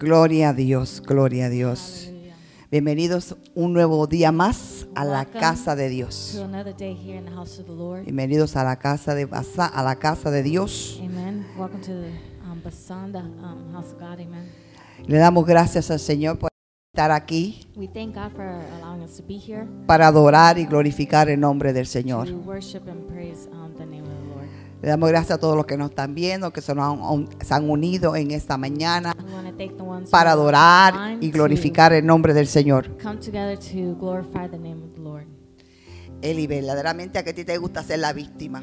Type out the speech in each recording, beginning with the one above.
Gloria a Dios, gloria a Dios. Hallelujah. Bienvenidos un nuevo día más a la Welcome casa de Dios. Bienvenidos a la casa de a la casa de Dios. Amen. Welcome to the um, Basanda um, house of God. Amen. Le damos gracias al Señor por estar aquí We thank God for allowing us to be here para adorar y glorificar el nombre del Señor. to worship and praise um, the name of the Lord. Le damos gracias a todos los que nos están viendo, que se, nos han, se han unido en esta mañana para adorar y glorificar el nombre del Señor. Eli, verdaderamente a que a ti te gusta ser la víctima.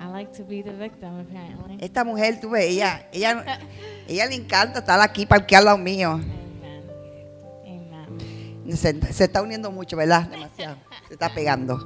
I like to be the victim, apparently. Esta mujer, tú ves, ella, ella, ella le encanta estar aquí parquear al lado mío. Amen. Amen. Se, se está uniendo mucho, ¿verdad? Demasiado. Se está pegando.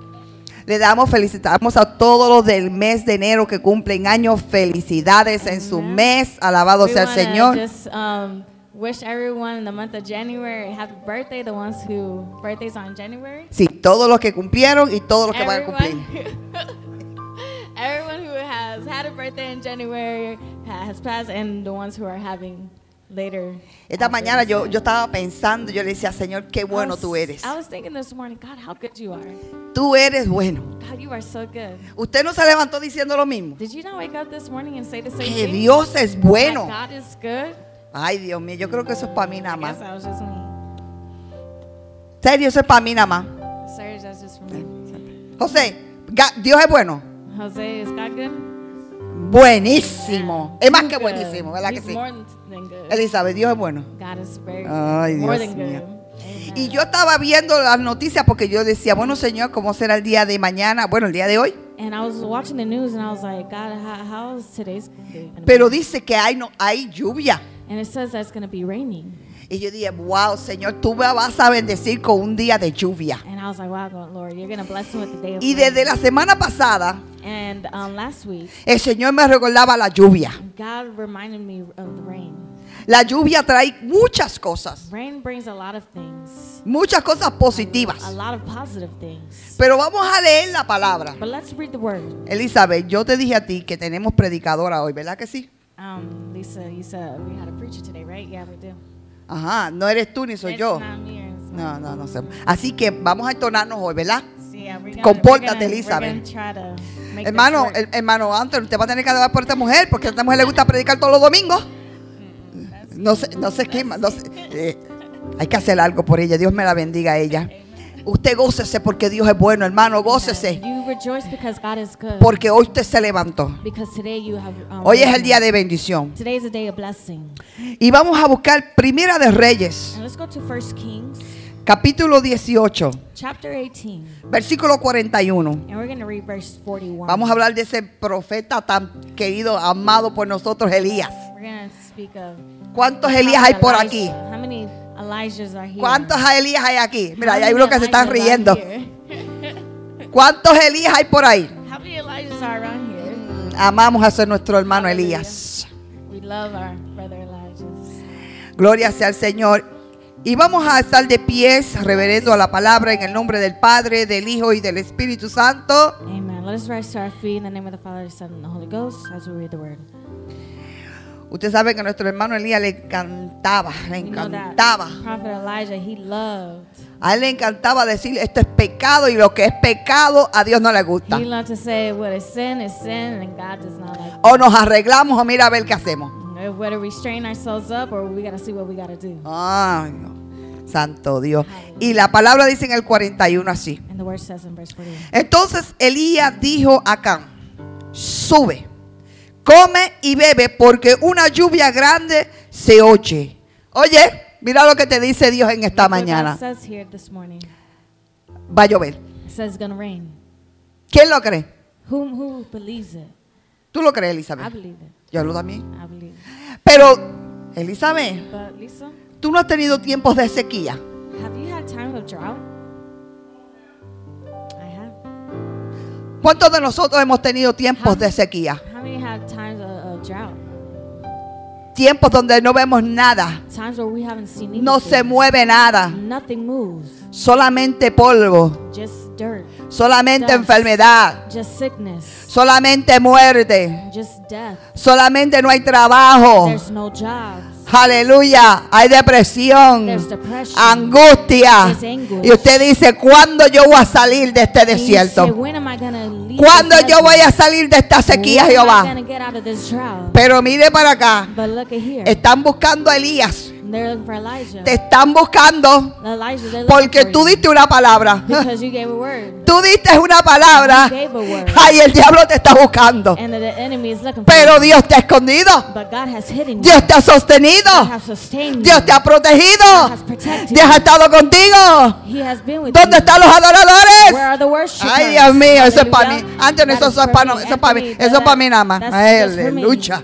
Le damos, felicitamos a todos los del mes de enero que cumplen años. Felicidades en su Amen. mes. Alabado We sea el Señor. Just um, wish everyone in the month of January happy birthday. The ones who birthdays on January. Sí, todos los que cumplieron y todos los que van a cumplir. Everyone, everyone who has had a birthday in January has passed, and the ones who are having later. Esta mañana yo, yo estaba pensando, yo le decía, Señor, qué I bueno was- tú eres. I was thinking this morning, God, how good you are. Tú eres bueno. God, you are so good. Usted no se levantó diciendo lo mismo. Did you not wake up this morning and say the same Que thing? Dios es That bueno. God is good. Ay, Dios mío, yo creo que eso es para mí nada más. that. Serio, eso es para mí nada más. Sorry, that's just for me. José, ga- Dios es bueno. Jose, is God good? Buenísimo. Es más que good. buenísimo, ¿verdad que He's sí? Than, good. Elizabeth, Dios es bueno. God is very good. Ay, more Dios than mío. Y yo estaba viendo las noticias porque yo decía, bueno, Señor, ¿cómo será el día de mañana? Bueno, el día de hoy. and I was watching the news and I was like, God, how, how is today's day gonna Pero dice que hay, no, hay lluvia. And it says that it's going to be raining. Y yo dije, wow, Señor, tú me vas a bendecir con un día de lluvia. Y desde la semana pasada, And um, last week, el Señor me recordaba la lluvia. God reminded me of the rain. La lluvia trae muchas cosas, Rain brings a lot of things, muchas cosas positivas. a lot of positive things. Pero vamos a leer la palabra. But let's read the word. Elizabeth, yo te dije a ti que tenemos predicadora hoy, ¿verdad que sí? Um, Lisa, you said we had a preacher today, right? Yeah, we do. Ajá, no eres tú ni soy It's yo. No, no, no sé. Así que vamos a entonarnos hoy, ¿verdad? Yeah, gonna- Compórtate, Elizabeth. Hermano, el- hermano Anthony, usted va a tener que adorar por esta mujer porque a esta mujer le gusta predicar todos los domingos. No sé, no sé qué más. no sé, eh, hay que hacer algo por ella. Dios me la bendiga a ella. Usted gócese porque Dios es bueno, hermano. Gócese You rejoice because God is good. porque hoy usted se levantó. Um, Hoy es el día de bendición. Today is a day of blessing. Y vamos a buscar Primera de Reyes, And let's go to 1 Kings capítulo 18, chapter 18. versículo 41. And we're going to read verse 41. Vamos a hablar de ese profeta tan querido, amado por nosotros, Elías. We're going to speak of. ¿Cuántos Elías hay por aquí? ¿Cuántos Elías hay aquí? Mira, hay unos que se están riendo. ¿Cuántos Elías hay por ahí? How many Elijahs are around here? Amamos a ser nuestro hermano. Elías. We love our brother Elijah. Gloria sea al Señor. Y vamos a estar de pies, reverendo a la palabra en el nombre del Padre, del Hijo y del Espíritu Santo. Amen. Let us rise to our feet in the name of the Father, the Son, and the Holy Ghost as we read the word. Usted sabe que nuestro hermano Elías le encantaba, le encantaba. A él le encantaba decir esto es pecado y lo que es pecado a Dios no le gusta. O nos arreglamos o mira a ver qué hacemos. Ay, no. Santo Dios. Y la palabra dice en el 41 así. And the word says in verse 41. Entonces Elías dijo a Acán, sube, come y bebe porque una lluvia grande se oye. Oye, mira lo que te dice Dios en esta Look mañana. Va a llover. Says gonna rain. ¿Quién lo cree? Who who believes it? ¿Tú lo crees, I Elizabeth? believe it. Yo lo también. I believe it. Pero, Elizabeth, But Lisa, tú no has tenido tiempos de sequía. have you had times of drought? I have. ¿Cuántos de nosotros hemos tenido tiempos de sequía? How many had? Tiempos donde no vemos nada, no se mueve nada, Nothing moves. solamente polvo, Just dirt. solamente enfermedad, Just sickness. solamente muerte, Just death. solamente no hay trabajo. Aleluya. Hay depresión, angustia. Y usted dice, ¿cuándo yo voy a salir de este desierto? ¿Cuándo yo voy a salir de esta sequía, Jehová? Pero mire para acá. Están buscando a Elías. Te están buscando porque tú diste una palabra. Tú diste una palabra. Ay, el diablo te está buscando. Pero. Dios te ha escondido. Dios te ha sostenido. Dios te ha protegido. Dios ha estado contigo. ¿Dónde están los adoradores? Ay, Dios mío, eso es para mí. Antes eso, es para mí. Eso es para mí nada más. Aleluya.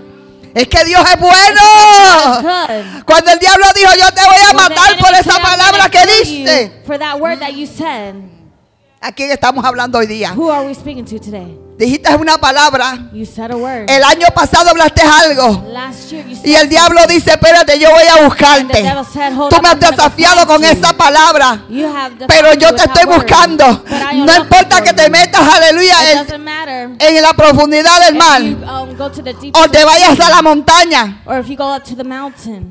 Es que Dios es bueno. Cuando el diablo dijo, yo te voy a matar por esa "I'm gonna palabra que diste. For that word that you said. ¿A quién estamos hablando hoy día? Dijiste una palabra. You said a word. El año pasado hablaste algo. Last year you said Y el diablo dice, espérate, yo voy a buscarte. devil said, "Hold Tú me has desafiado con find you." esa palabra. Pero yo te estoy buscando. No importa que te metas, aleluya, en, en la profundidad del mar. um, O te vayas a la montaña.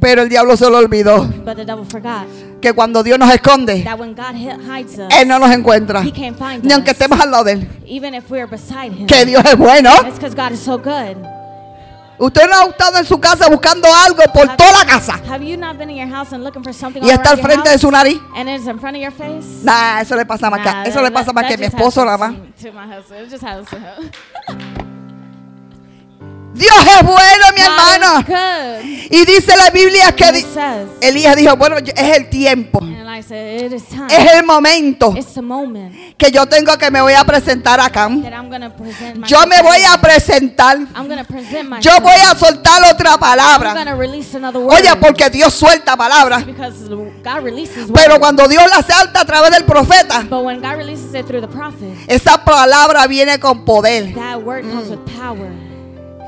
Pero el diablo se lo olvidó. Que cuando Dios nos esconde, us, Él no nos encuentra. Ni aunque estemos al lado de Él. Even if we're beside Him. Que Dios es bueno. So. Usted no ha estado en su casa buscando algo por Have- toda la casa. Have you not been in your house and looking for something Y está al frente de su nariz. And it's in front of your face? Nah, eso le pasa más que, Nah, eso le that- pasa más that que mi esposo nada más. Dios es bueno, mi hermano. Y dice la Biblia que di- Elías dijo, bueno, es el tiempo, said, es el momento que yo tengo que me voy a presentar acá. present Yo me voy a presentar. Yo voy a soltar otra palabra. Oye, porque Dios suelta palabras. Pero cuando Dios la salta a través del profeta, prophet, esa palabra viene con poder. that word comes Mm. with power.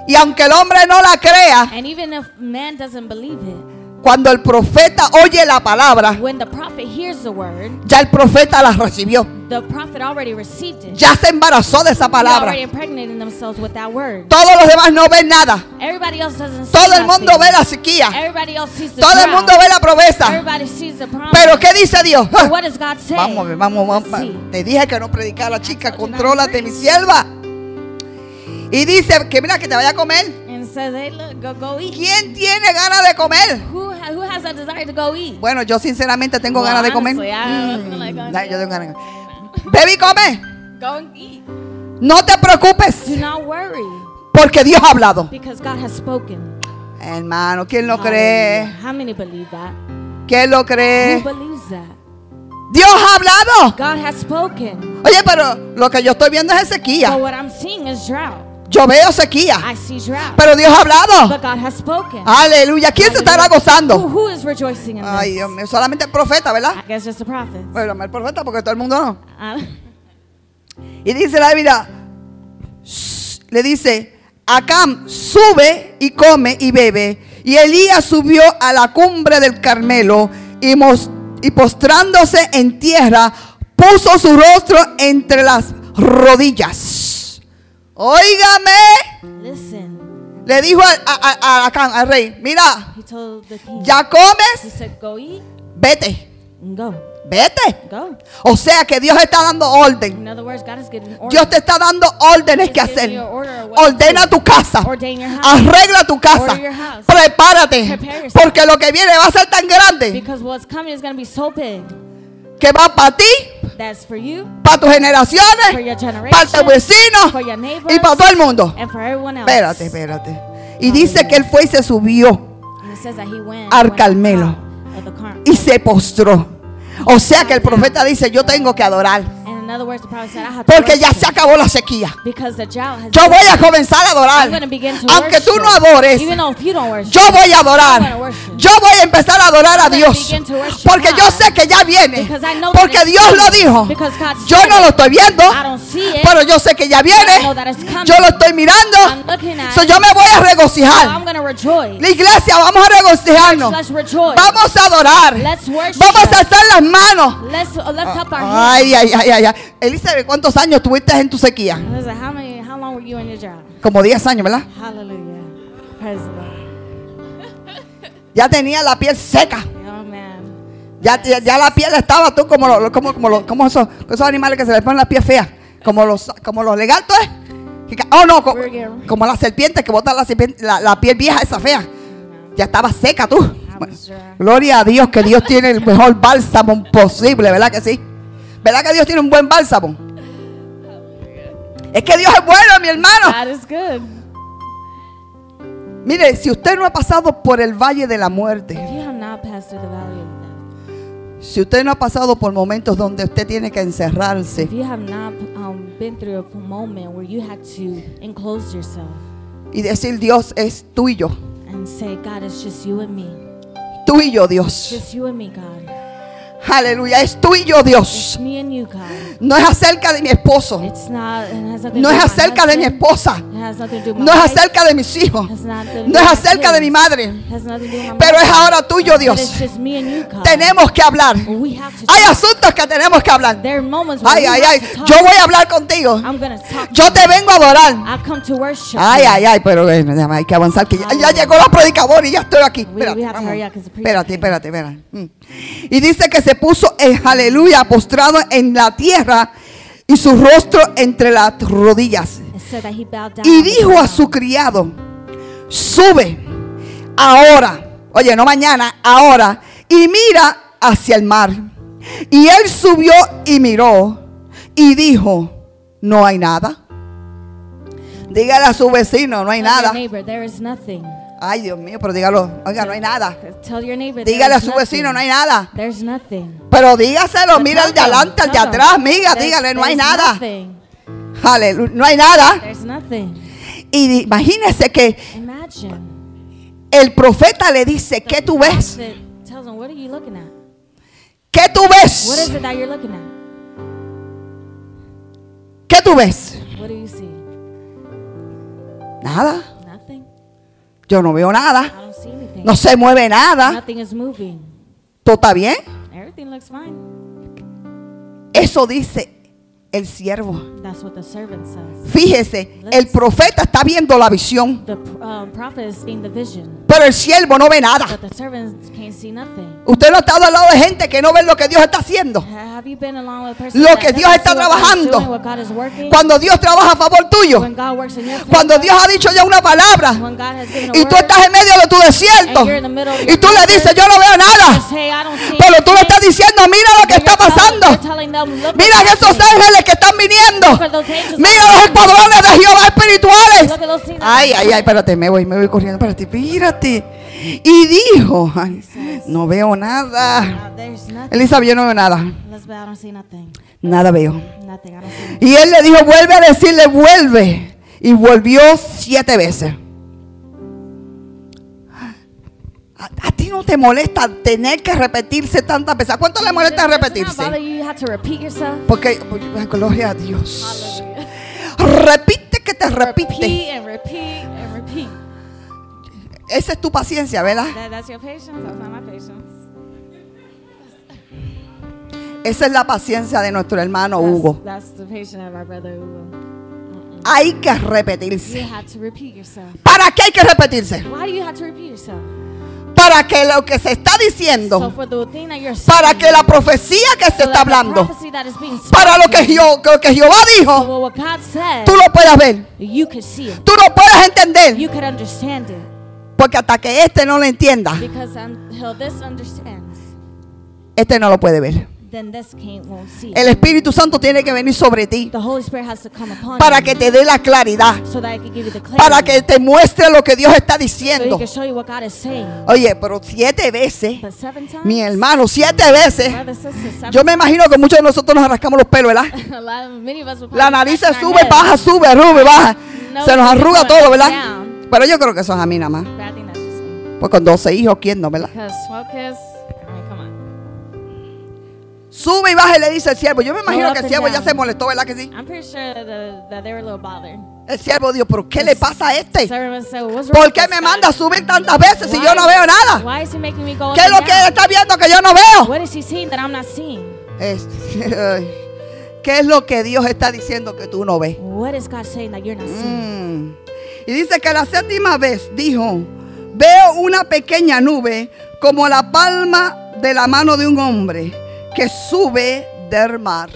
Y aunque el hombre no la crea, And even if man doesn't believe it, cuando el profeta oye la palabra, when the prophet hears the word, ya el profeta la recibió. the prophet already received it. Ya se embarazó de esa palabra. already themselves with that word. Todos los demás no ven nada. Everybody else doesn't see Todo el mundo nothing. ve la sequía. Everybody else sees the Todo el drought. mundo ve la promesa. Everybody sees the promise. Pero ¿qué dice Dios? But what does God say? Vamos, a ver, vamos, vamos. Te dije que no predicara, chica. Contrólate, mi sierva. Y dice que mira que te vaya a comer. And says, hey, look, go, go eat. ¿Quién tiene ganas de comer? Who, ha- who has a desire to go eat? Bueno, yo sinceramente tengo Well, ganas de comer. honestly, feel like Nah, yo tengo ganas. Baby, come. Go and eat. No te preocupes, Do not worry, porque Dios ha hablado. because God has spoken. Hermano, ¿quién lo cree? How many believe that? ¿Quién lo cree? Who believes that? Dios ha hablado. God has spoken. Oye, pero lo que yo estoy viendo es But sequía. what I'm seeing is drought. Yo veo sequía. I see drought. Pero Dios ha hablado. But God has spoken. Aleluya. ¿Quién se estará gozando? who is rejoicing in Ay? Dios mío. Solamente el profeta, ¿verdad? I guess just the prophets. Bueno, el profeta porque todo el mundo no. I- Y dice la Biblia, "Shh", le dice, Acam sube y come y bebe. Y Elías subió a la cumbre del Carmelo y, mos- y postrándose en tierra, puso su rostro entre las rodillas. Óigame, Listen, le dijo a, a- a- Acán, al rey, mira, he told the king. ya He comes, said, go eat vete, go. vete. Go. O sea que Dios está dando orden. In other words, God is giving order. Dios te está dando órdenes He's que hacer. you order Ordena tu casa. Ordain your house. Arregla tu casa. Order your house. Prepárate. Porque lo que viene va a ser tan grande Because what's coming is going to be so big. que va para ti, That's for you, para tus for generaciones, your para tus vecinos for your neighbors, y para todo el mundo. and for everyone else. Espérate, espérate. Y dice que él fue y se subió And it says that he went, Al Carmelo. y se postró. O sea que el profeta dice, yo tengo que adorar. Porque ya se acabó la sequía. Yo voy a comenzar a adorar. Aunque tú no adores, yo voy a adorar. Yo voy a empezar a adorar a Dios. Porque yo sé que ya viene. Porque Dios lo dijo. Yo no lo estoy viendo. Pero yo sé que ya viene. Yo lo estoy mirando. So yo me voy a regocijar. La iglesia, vamos a regocijarnos. Vamos a adorar. Vamos a alzar las manos. Uh, ay, ay, ay, ay. Elizabeth, ¿cuántos años tuviste en tu sequía? I was like, how many? How long were you in your drought? Como 10 años, ¿verdad? Hallelujah. Praise. Ya tenía la piel seca. Oh man. Ya, ya, ya la piel estaba tú como, lo- como, como, lo- como esos, esos animales que se les ponen la piel fea. Como los, como los legaltos. Oh, no, co- como, las serpientes que botan la, la, la piel vieja, esa fea. Ya estaba seca tú. Gloria a Dios que Dios tiene el mejor bálsamo posible, ¿verdad que sí? ¿Verdad que Dios tiene un buen bálsamo? Es que Dios es bueno, mi hermano. God is good. Mire, si usted no ha pasado por el valle de la muerte, If you have not passed through the valley of death, si usted no ha pasado por momentos donde usted tiene que encerrarse if you have not um, been through a moment where you had to enclose yourself y decir Dios es tú y yo, and say, God, it's just you and me. tú y yo Dios, Just you and me, God. Aleluya, es tú y yo Dios. No es acerca de mi esposo, no es acerca de mi esposa, no es acerca de mis hijos, no es acerca de mi madre, pero es ahora tuyo Dios. Tenemos que hablar. Hay asuntos que tenemos que hablar. Ay, ay, ay. Yo voy a hablar contigo. Yo te vengo a adorar. Ay, ay, ay, pero bueno, ya hay que avanzar. Que ya, ya llegó la predicadora y ya estoy aquí. Espérate, espérate, espérate, espérate. Mm. Y dice que se puso en aleluya, postrado en la tierra y su rostro entre las rodillas. Y dijo a su criado, sube ahora, oye, no mañana, ahora, y mira hacia el mar. Y él subió y miró y dijo, no hay nada. Dígale a su vecino, no hay nada. Ay, Dios mío, pero dígalo, oiga, no hay nada. Tell your neighbor Dígale a su vecino, no hay nada. There's nothing. Pero dígaselo, mira el de adelante, el de atrás, amiga, dígale, no hay nada. Aleluya, no hay nada. Y imagínese que el profeta le dice, ¿qué tú ves? ¿Qué tú ves? ¿Qué tú ves? Nada. Yo no veo nada. No se mueve nada. ¿Todo está bien? Everything looks fine. Eso dice el siervo. That's what the servant says. Fíjese, el profeta está viendo la visión, The um, prophet is seeing the vision, pero el siervo no ve nada. but the servant can't see nothing. Usted no ha estado al lado de gente que no ve lo que Dios está haciendo. Ha- Have you been along with a person Lo que Dios está trabajando. Cuando Dios trabaja a favor tuyo, When God works in your favor, cuando Dios ha dicho ya una palabra when God has given a y tú estás en medio de tu desierto y tú le dices, yo no veo nada, pero tú le estás diciendo, mira lo que está pasando. Mira what's esos ángeles que están viniendo. Mira los escuadrones de Jehová espirituales. Ay, ay, ay, espérate, me voy, me voy corriendo, espérate, mírate. Y dijo, ay, no veo nada. Elizabeth, yo no veo nada. Nada veo. Y él le dijo, vuelve a decirle, vuelve. Y volvió siete veces. Ti no te molesta tener que repetirse tantas veces. ¿A cuánto le molesta repetirse? Porque, gloria a Dios. Repite que te repite. Esa es tu paciencia, ¿verdad? Esa es la paciencia de nuestro hermano Hugo. Hay que You repetirse. have to repeat yourself. ¿Para qué hay que repetirse? Para que lo que se está diciendo, para que la profecía que se está hablando, para lo que, Jehová, lo que Jehová dijo, what God said, tú lo puedas ver, tú lo puedas entender, You could understand it. porque hasta que este no lo entienda, este no lo puede ver. Then this won't see El it. Espíritu Santo tiene que venir sobre ti The Holy Spirit has to come upon para you que te dé la claridad, so that I can give you the clarity. para que te muestre lo que Dios está so diciendo. can show you what God is saying. Oye, pero siete veces, But seven times, mi hermano, siete veces. sister, Yo me imagino que muchos de nosotros nos rascamos los pelos, ¿verdad? lot La nariz se sube, baja, sube, sube, baja. No, Se nos arruga todo, ¿verdad? down. Pero yo creo que eso es a mí nada más. Pues con 12 hijos, ¿quién no, verdad? Sube y baja y le dice al siervo. Yo me imagino que el siervo ya se molestó, ¿verdad que sí? I'm pretty sure that, that they were a little bothered. El siervo dijo, pero ¿qué le pasa a este? ¿Por qué me manda a subir tantas veces si yo no veo nada? Why is he making me go up ¿Qué es lo que él está viendo que yo no veo? What is he seeing that I'm not seeing? Es- ay, ¿Qué es lo que Dios está diciendo que tú no ves? What is God saying that you're not seeing? Mm. Y dice que la séptima vez dijo, Veo una pequeña nube como la palma de la mano de un hombre que sube del mar.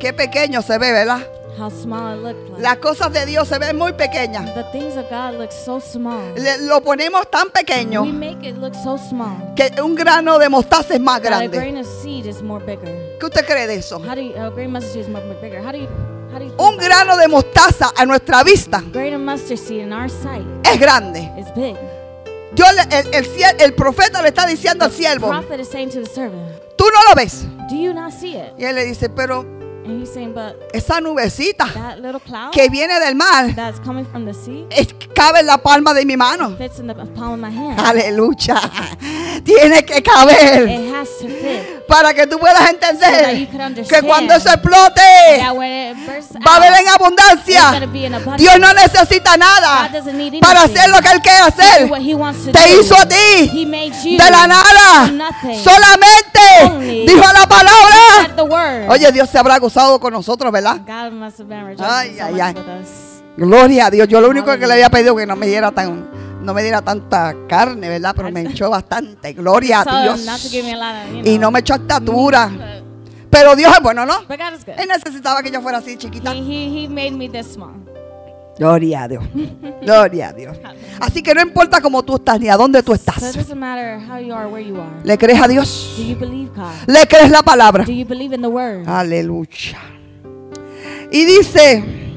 Qué pequeño se ve, ¿verdad? How small it looked like. Las cosas de Dios se ven muy pequeñas. the things of God look so small. Le- lo ponemos tan pequeño We make it look so small. que un grano de mostaza es más That a grande. grain of seed is more bigger. ¿Qué usted cree de eso? How do you, a grain of mustard seed is more bigger? How do you, how do you Un grano de mostaza a nuestra vista it? grain of mustard seed in our sight es grande. is big. Yo le- el, el ciel- el profeta le está diciendo al siervo, tú no lo ves. Do you not see it? Y él le dice, pero saying, But esa nubecita that little cloud que viene del mar that's coming from the sea es- cabe en la palma de mi mano. fits in the palm of my hand. Aleluya. Tiene que caber Para que tú puedas entender que cuando eso explote va a haber en abundancia. Dios no necesita nada para hacer lo que Él quiere hacer. Te hizo a ti de la nada. Solamente dijo la palabra. Oye, Dios se habrá gozado con nosotros, ¿verdad? Ay, ay, ay. Gloria a Dios. Yo lo único que le había pedido que no me diera tan, no me diera tanta carne, ¿verdad? Pero me echó bastante. Gloria a Dios. Y no me echó estatura. but, Pero Dios es bueno, ¿no? Él necesitaba que yo fuera así chiquita. Gloria a Dios. Gloria a Dios. Así que no importa cómo tú estás ni a dónde tú estás. ¿Le crees a Dios? ¿Le crees la palabra? Aleluya. Y dice,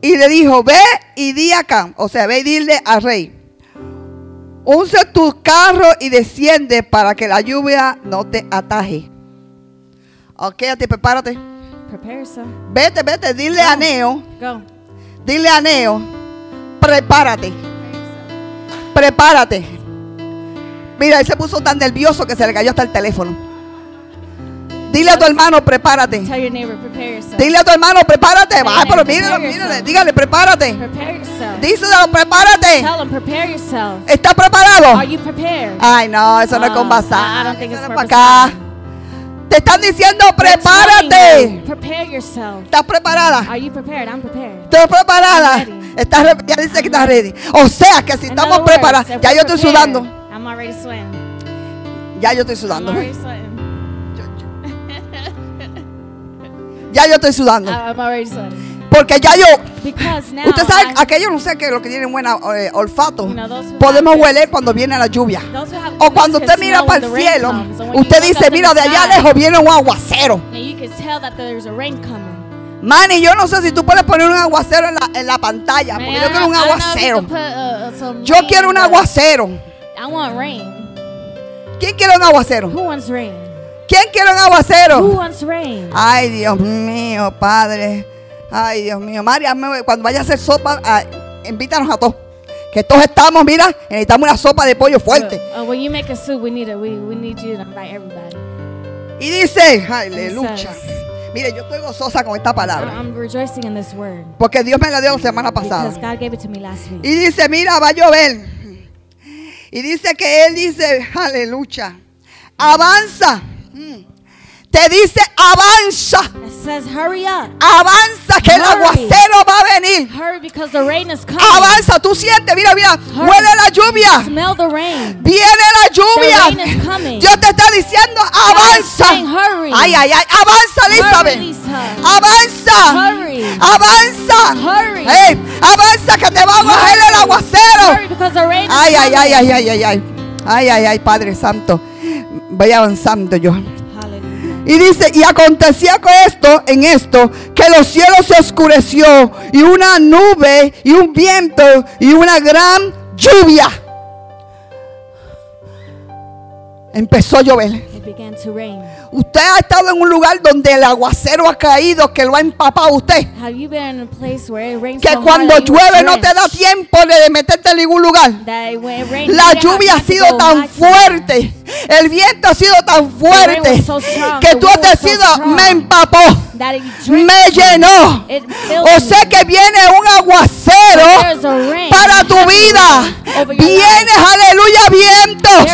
y le dijo, ve y di acá, o sea, ve y dile al rey, unce tu carro y desciende para que la lluvia no te ataje. Ok, a ti prepárate. Prepare. Vete, vete, dile a Neo, Go. dile a Neo, prepárate, prepárate. Mira, él se puso tan nervioso que se le cayó hasta el teléfono. Dile a tu hermano, prepárate. Tell your neighbor, prepare yourself. Dile a tu hermano, prepárate. Va, pero míralo, mírale, dígale, prepárate. Prepare yourself. Díselo, prepárate. Tell him, prepare yourself. ¿Estás preparado? Are you prepared? Ay, no, eso no es Ah, con basar. don't think Eso no es para acá. Te están diciendo, prepárate. Prepare yourself. ¿Estás preparada? Are you prepared? I'm prepared. ¿Estás preparada? I'm. Estás ya dice que estás ready. O sea que si In estamos preparados, ya yo estoy sudando. I'm already sweating. Ya yo estoy I'm sudando. already sweating. Ya yo estoy sudando. I'm already sweating. Porque ya yo, now, usted sabe, aquellos no sé que los que tienen buen olfato, You know, those who podemos hueler cuando viene la lluvia. O cuando usted mira para el cielo, usted dice, mira, de allá lejos viene un aguacero. Manny, yo no sé si tú puedes poner un aguacero en la, en la pantalla, Man, porque yo quiero un aguacero. put, uh, uh, Yo rain, quiero un aguacero. I want rain. ¿Quién quiere un aguacero? Who wants rain? ¿Quién quiere un Who aguacero? wants rain? Ay, Dios mío, Padre. Ay, Dios mío. María, cuando vaya a hacer sopa, ah, invítanos a todos. Que todos estamos, mira, necesitamos una sopa de pollo fuerte. When you make a soup, we need it. We, we need you to invite everybody. Y dice, aleluya. Mire, yo estoy gozosa con esta palabra. I'm, I'm rejoicing in this word Porque Dios me la dio la semana pasada. because God gave it to me last week. Y dice, mira, va a llover. Y dice que él dice, aleluya. Avanza. Te dice, avanza. It says, hurry up. Avanza que el Hurry. aguacero va a venir. Hurry because the rain is coming. Avanza, tú sientes, mira, mira, Hurry. huele la lluvia. Smell the rain. Viene la The rain lluvia. is coming. Dios te está diciendo, avanza. saying, hurry. Ay, ay, ay, avanza, Hurry, Elizabeth. Lisa. Avanza. Hurry. Avanza. Hurry. Ey, avanza que te va a coger el aguacero. Hurry because the rain is Ay, ay, ay, ay, ay, ay, ay. Ay, ay, ay, Padre Santo. Voy avanzando yo. Y dice, y acontecía con esto, en esto, que los cielos se oscureció y una nube y un viento y una gran lluvia. Empezó a llover. Usted ha estado en un lugar donde el aguacero ha caído, que lo ha empapado usted. Have you been in a place where it rains Que cuando llueve no te da tiempo de meterte en ningún lugar. La lluvia ha sido tan fuerte, el viento ha sido tan fuerte was so strong, que tú has so decidido, me empapó, me llenó. O sea que viene un aguacero para tu vida. Viene, aleluya, vientos.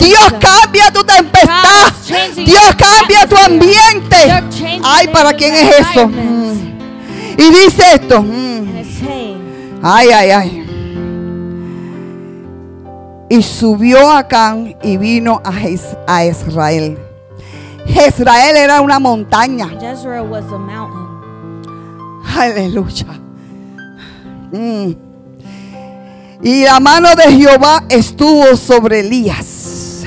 Dios cambia tu tempestad. Dios cambia tu ambiente. Ay, ¿para quién es eso? Mm. Y dice esto. mm. Ay, ay, ay. Y subió Acán y vino a, a Israel. Israel era una montaña. Jezreel was a mountain. Aleluya. Mm. Y la mano de Jehová estuvo sobre Elías,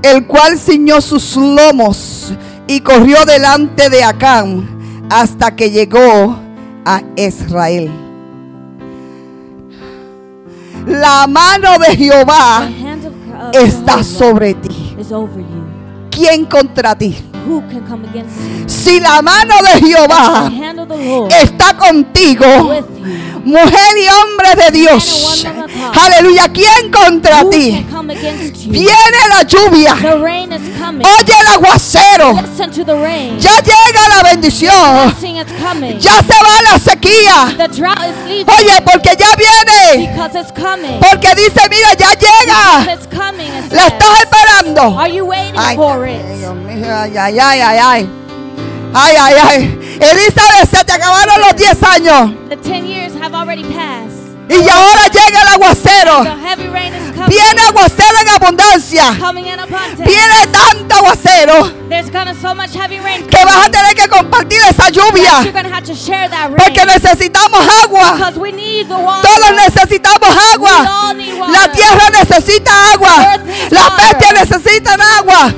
el cual ciñó sus lomos y corrió delante de Acán hasta que llegó a Israel. La mano de Jehová está sobre ti. ¿Quién contra ti? Si la mano de Jehová está contigo. Mujer y hombre de Dios. Aleluya. ¿Quién contra ti? Viene la lluvia. Oye el aguacero. Ya llega la bendición. Ya se va la sequía. Oye, porque ya viene. Porque dice, mira, ya llega. La estás esperando. Ay, ay, ay, ay. Ay, ay, ay. Elizabeth, se te acabaron los 10 años. The 10 years have already passed. Y ahora llega el aguacero. Viene aguacero en abundancia. Viene tanto aguacero so much heavy rain que vas a tener que compartir esa lluvia. gonna have to share that rain. Porque necesitamos agua. Because we need the water. Todos necesitamos agua. La tierra necesita agua. Las bestias necesitan agua.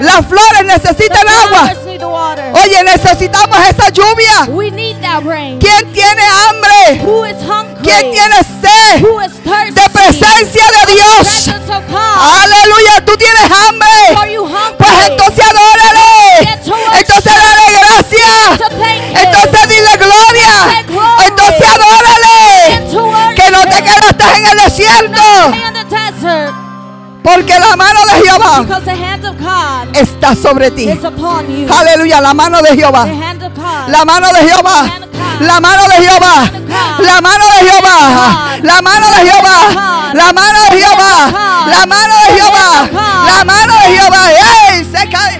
Las flores necesitan agua. Oye, necesitamos esa lluvia. ¿Quién tiene hambre? ¿Quién tiene sed? De presencia de Dios. Aleluya, tú tienes hambre. Pues entonces adórale. Entonces dale gracias. Entonces dile gloria. Entonces adórale. Que no te quedaste en el desierto. Porque la mano de Jehová está sobre ti. Aleluya, la mano de Jehová. La mano de Jehová. La mano de Jehová. La mano de Jehová. La mano de Jehová. La mano de Jehová. La mano de Jehová. La mano de Jehová. ¡Ey! Se cae.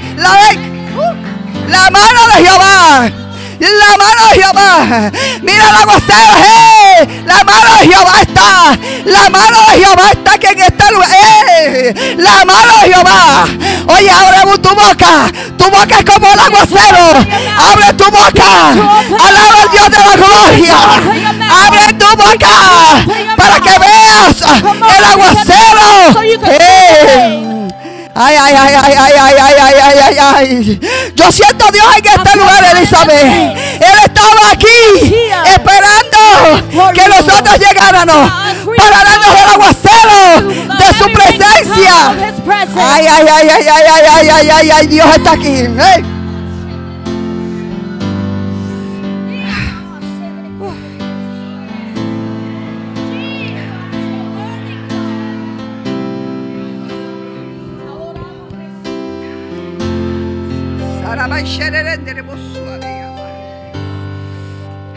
La mano de Jehová. Mira el aguacero. ¡Ey! La mano de Jehová está. La mano de Jehová está aquí en este lugar. ¡Ey! La mano de Jehová. Oye, abre tu boca. Tu boca es como el aguacero. Abre tu boca. Alaba al Dios de la gloria. Abre tu boca para que veas el aguacero. ¡Ey! Ay, ay, ay, ay, ay, ay, ay, ay, ay, ay, ay. Yo siento a Dios en este lugar, Elizabeth. Él estaba aquí esperando que nosotros llegáramos para darnos el aguacero de su presencia. Ay, ay, ay, ay, ay, ay, ay, ay, ay, ay, Dios está aquí. Ey.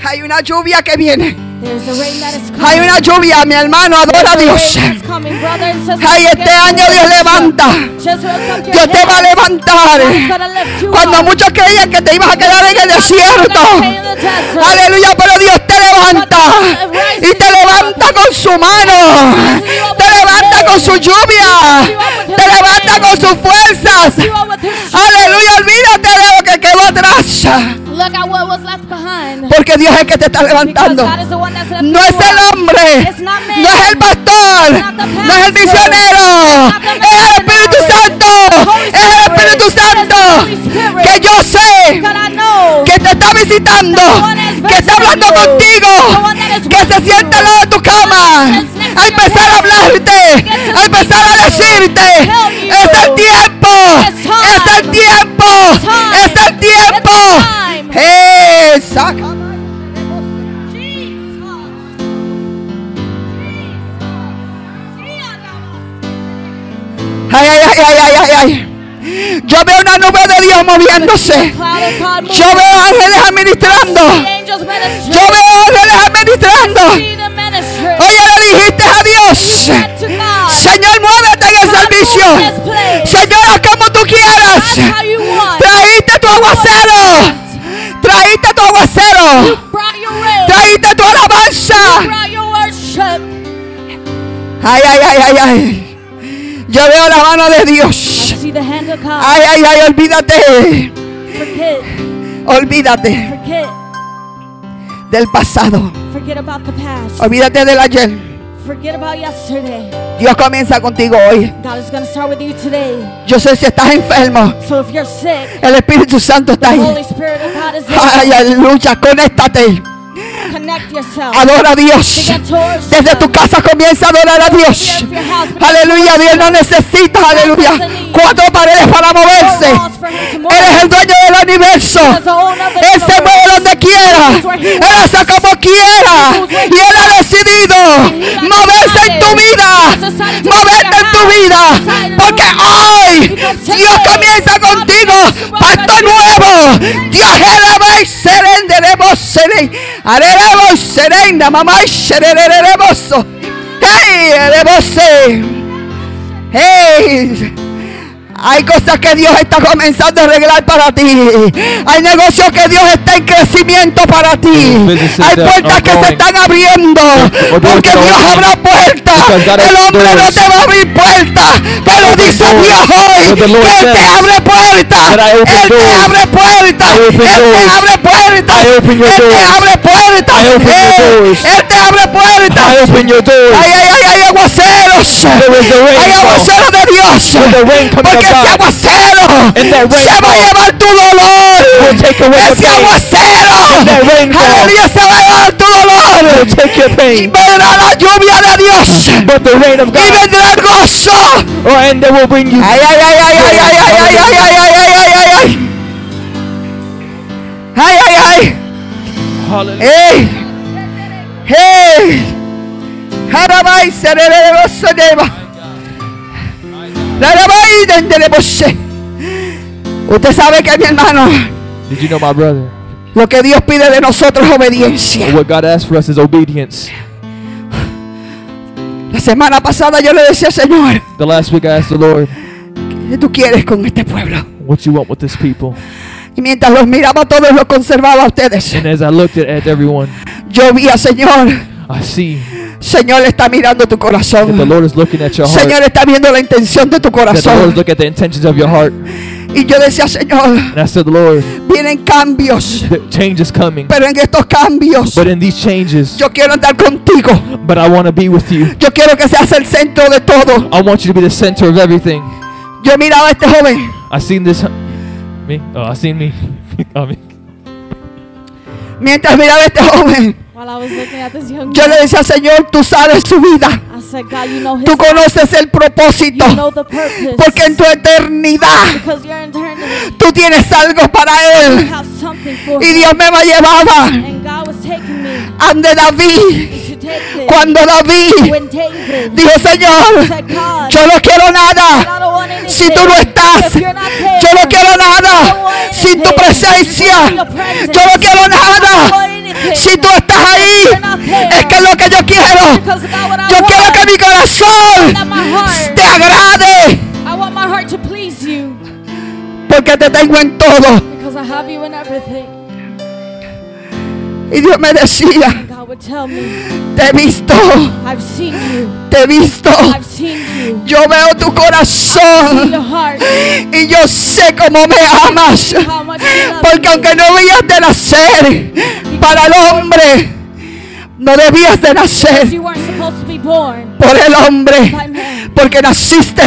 Hay una lluvia que viene. Hay una lluvia, mi hermano, adora a Dios. Ay, este año Dios levanta. Dios te va a levantar. Cuando muchos creían que te ibas a quedar en el desierto. Aleluya, pero Dios te levanta. Y te levanta con su mano. Te levanta con su lluvia. Te levanta con sus fuerzas. Aleluya, olvídate de lo que quedó atrás. Porque Dios es el que te está levantando. No es el hombre, no es el pastor, no es el misionero, es el Espíritu Santo, es el Espíritu Santo que yo sé que te está visitando, que está hablando contigo, que se sienta al lado de tu cama, a empezar a hablarte, a empezar a decirte, es el tiempo, es el tiempo, es el tiempo. ¡Eh! saca. Ay, ay, ay, ay, ay, ay, ay. Yo veo una nube de Dios moviéndose. Yo veo ángeles administrando. Yo veo ángeles administrando. Oye, le dijiste a Dios, Señor, muévete en el servicio. Señor, haz como tú quieras. Trajiste tu aguacero. Trajiste tu aguacero. Trajiste tu alabanza. Ay, ay, ay, ay, ay. Yo veo la mano de Dios. Ay, ay, ay, olvídate. Olvídate del pasado. Olvídate del ayer. Dios comienza contigo hoy. Yo sé si estás enfermo. el Espíritu Santo está ahí. Ay, aleluya, conéctate. Adora a Dios. Desde tu casa comienza a adorar a Dios. Aleluya, Dios no necesita, aleluya, cuatro paredes para moverse. Él es el dueño del universo. Él se mueve donde quiera. Él hace como quiera. Y Él ha decidido moverse en tu vida. Moverte en tu vida. Porque hoy Dios comienza contigo. Pacto nuevo. Dios y serenderemos seré. Haremos Serenda, mamãe xerererebosso. Ei, rebocei. Ei. Hay cosas que Dios está comenzando a arreglar para ti. Hay negocios que Dios está en crecimiento para ti. Hay puertas que se están abriendo. Porque Dios abre puertas. El hombre no te va a abrir puertas. Pero dice Dios hoy que Él te abre puertas. Él te abre puertas. Él te abre puertas. Él te abre puertas. Él te abre puertas. Ay, ay, ay, ay, aguaceros. There is a rain Hay fall. aguacero de Dios. There's a rain coming Porque ese aguacero And that rain se va a llevar tu dolor. will take away the Ese aguacero. that rain fall Aleluya, se va a llevar tu dolor. will take your Y vendrá la lluvia de Dios. But the rain of Y God, vendrá el gozo. oh, and they will bring you. Ay, ay, ay, ay, ay, ay, ay, ay, ay, ay, ay, ay, ay, ay, ay. Ay, ay, ay. Hallelujah. Hey. Hey. Usted sabe que mi hermano, Did you know, my brother? lo que Dios pide de nosotros es obediencia. What God asks for us is obedience. La semana pasada yo le decía, Señor, The last week I asked the Lord, ¿qué tú quieres con este pueblo? what you want with this people? Y mientras los miraba a todos, los conservaba a ustedes. And as I looked at, at everyone, Yo vi a Señor, I see Señor está mirando tu corazón. Señor está viendo la intención de tu corazón. Y yo decía, Señor, said, vienen cambios. Pero en estos cambios, changes, yo quiero andar contigo. Yo quiero que seas el centro de todo. Yo miraba a este joven. I seen this, me? Oh, I seen me. Mientras miraba a este joven. Yo le decía, Señor, tú sabes su vida. Tú conoces el propósito. Porque en tu eternidad tú tienes algo para Él. Y Dios me va a llevaba ante David. Cuando David dijo, Señor, yo no quiero nada si tú no estás. Yo no quiero nada sin tu presencia. Yo no quiero nada. Si tú estás ahí, es que es lo que yo quiero. Yo quiero que mi corazón te agrade. Porque te tengo en todo. Y Dios me decía, te he visto, te he visto, yo veo tu corazón. Y yo sé cómo me amas, porque aunque no veas de nacer, para el hombre. No debías de nacer por el hombre, porque naciste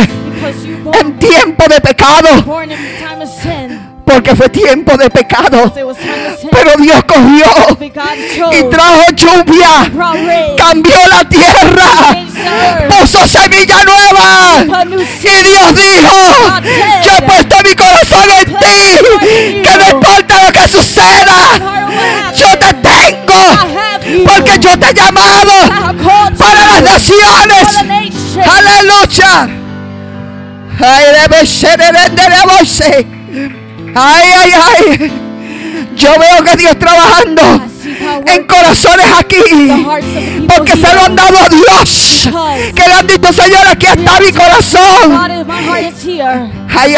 en tiempo de pecado porque fue tiempo de pecado. Pero Dios cogió y trajo lluvia, cambió la tierra, puso semilla nueva. Y Dios dijo, yo he puesto mi corazón en ti, que no importa lo que suceda, yo te tengo, porque yo te he llamado para las naciones. Aleluya. Ay, Ay, ay, ay. Yo veo que Dios trabajando en corazones aquí. Porque se lo han dado a Dios. Que le han dicho, Señor, aquí está mi corazón. Ay,